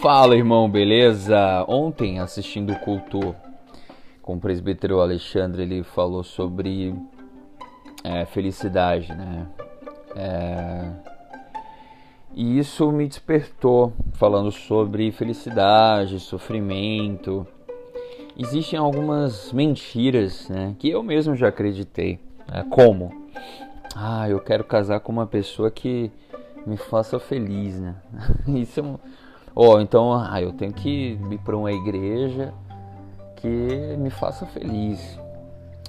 Fala irmão, beleza? Ontem assistindo o culto com o presbítero Alexandre, ele falou sobre é, felicidade, né? É, e isso me despertou, falando sobre felicidade, sofrimento. Existem algumas mentiras, né? Que eu mesmo já acreditei. Né? Como? Ah, eu quero casar com uma pessoa que me faça feliz, né? Isso é um... Ou oh, então, ah, eu tenho que ir para uma igreja que me faça feliz.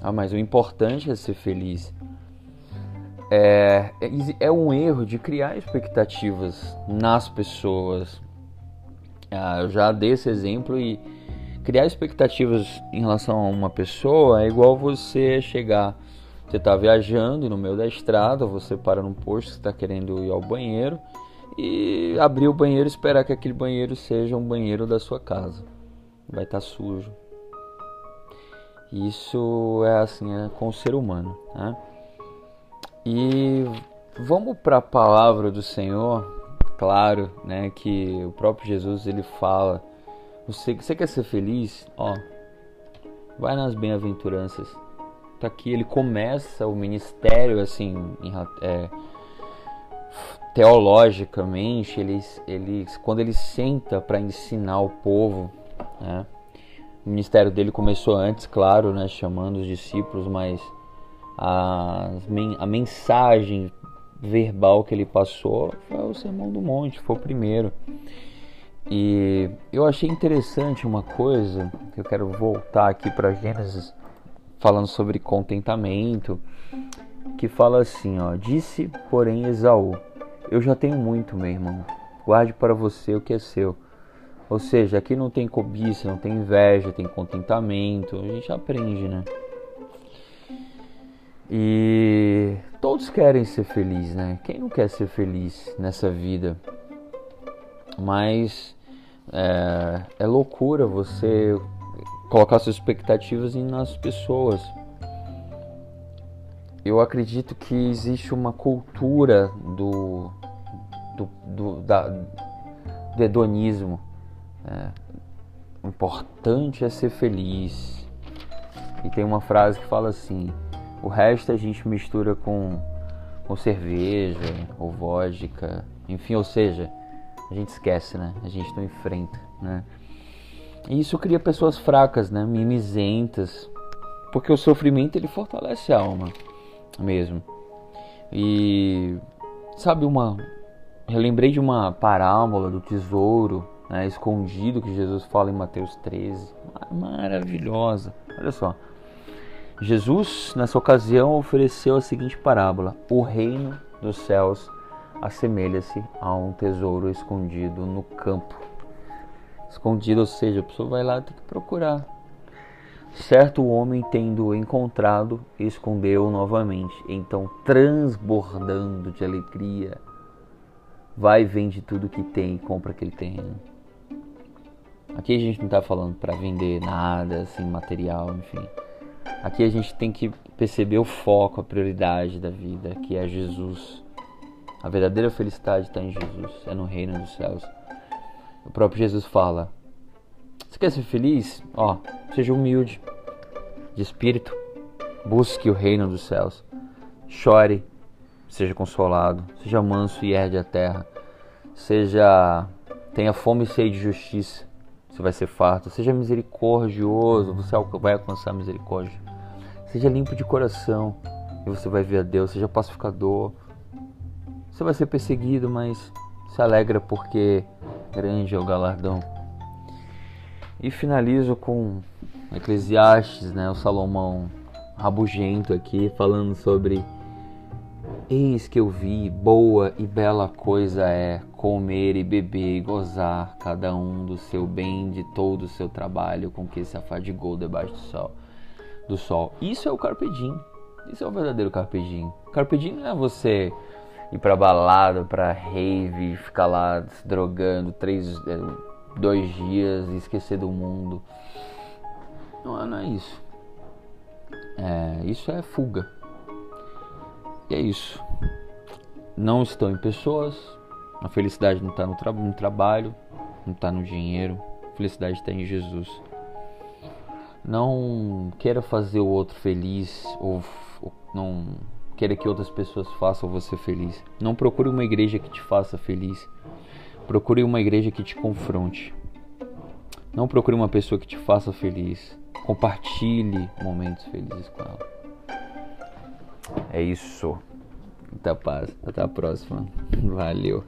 Ah, mas o importante é ser feliz. É, é, é um erro de criar expectativas nas pessoas. Ah, eu já dei esse exemplo e criar expectativas em relação a uma pessoa é igual você chegar você está viajando no meio da estrada, você para num posto, está querendo ir ao banheiro e abrir o banheiro e esperar que aquele banheiro seja um banheiro da sua casa. Vai estar tá sujo. Isso é assim é com o ser humano, né? E vamos para a palavra do Senhor, claro, né, que o próprio Jesus ele fala, você, você quer ser feliz? Ó, vai nas bem-aventuranças tá aqui, ele começa o ministério assim, em, é, teologicamente, ele, ele, quando ele senta para ensinar o povo, né? o ministério dele começou antes, claro, né? chamando os discípulos, mas a, a mensagem verbal que ele passou foi o Sermão do Monte, foi o primeiro. E eu achei interessante uma coisa, que eu quero voltar aqui para Gênesis falando sobre contentamento, que fala assim, ó: Disse, porém, Esaú: Eu já tenho muito, meu irmão. Guarde para você o que é seu. Ou seja, aqui não tem cobiça, não tem inveja, tem contentamento. A gente aprende, né? E todos querem ser felizes, né? Quem não quer ser feliz nessa vida? Mas é, é loucura você colocar suas expectativas nas pessoas. Eu acredito que existe uma cultura do, do, do, da, do hedonismo. É, o importante é ser feliz. E tem uma frase que fala assim: o resto a gente mistura com, com cerveja ou vodka, enfim, ou seja, a gente esquece, né? A gente não enfrenta, né? E isso cria pessoas fracas, né? Mimizentas. Porque o sofrimento ele fortalece a alma mesmo. E sabe uma eu lembrei de uma parábola do tesouro né, escondido que Jesus fala em Mateus 13. Maravilhosa. Olha só. Jesus, nessa ocasião, ofereceu a seguinte parábola: O reino dos céus assemelha-se a um tesouro escondido no campo escondido, ou seja, a pessoa vai lá tem que procurar. Certo homem tendo encontrado, escondeu novamente. Então, transbordando de alegria, vai vende tudo que tem e compra aquele terreno. Aqui a gente não está falando para vender nada, assim, material, enfim. Aqui a gente tem que perceber o foco, a prioridade da vida, que é Jesus. A verdadeira felicidade está em Jesus, é no reino dos céus. O próprio Jesus fala: Você quer ser feliz? Ó, seja humilde, de espírito, busque o reino dos céus, chore, seja consolado, seja manso e herde a terra, seja tenha fome e sede de justiça, você vai ser farto, seja misericordioso, você vai alcançar misericórdia, seja limpo de coração e você vai ver a Deus, seja pacificador, você vai ser perseguido, mas se alegra porque grande é o galardão. E finalizo com Eclesiastes, né, o Salomão rabugento aqui, falando sobre Eis que eu vi, boa e bela coisa é comer e beber e gozar, cada um do seu bem, de todo o seu trabalho com que se afadigou debaixo do sol. Do sol. Isso é o carpe diem. Isso é o verdadeiro carpe diem. Carpe diem não é você ir pra balada, pra rave, ficar lá se drogando três, é, dois dias e esquecer do mundo. Não, não é isso. É, isso é fuga. E é isso. Não estão em pessoas, a felicidade não está no, tra no trabalho, não está no dinheiro. Felicidade está em Jesus. Não queira fazer o outro feliz ou, ou não queira que outras pessoas façam você feliz. Não procure uma igreja que te faça feliz. Procure uma igreja que te confronte. Não procure uma pessoa que te faça feliz. Compartilhe momentos felizes com ela. É isso. Até a paz. Até a próxima. Valeu.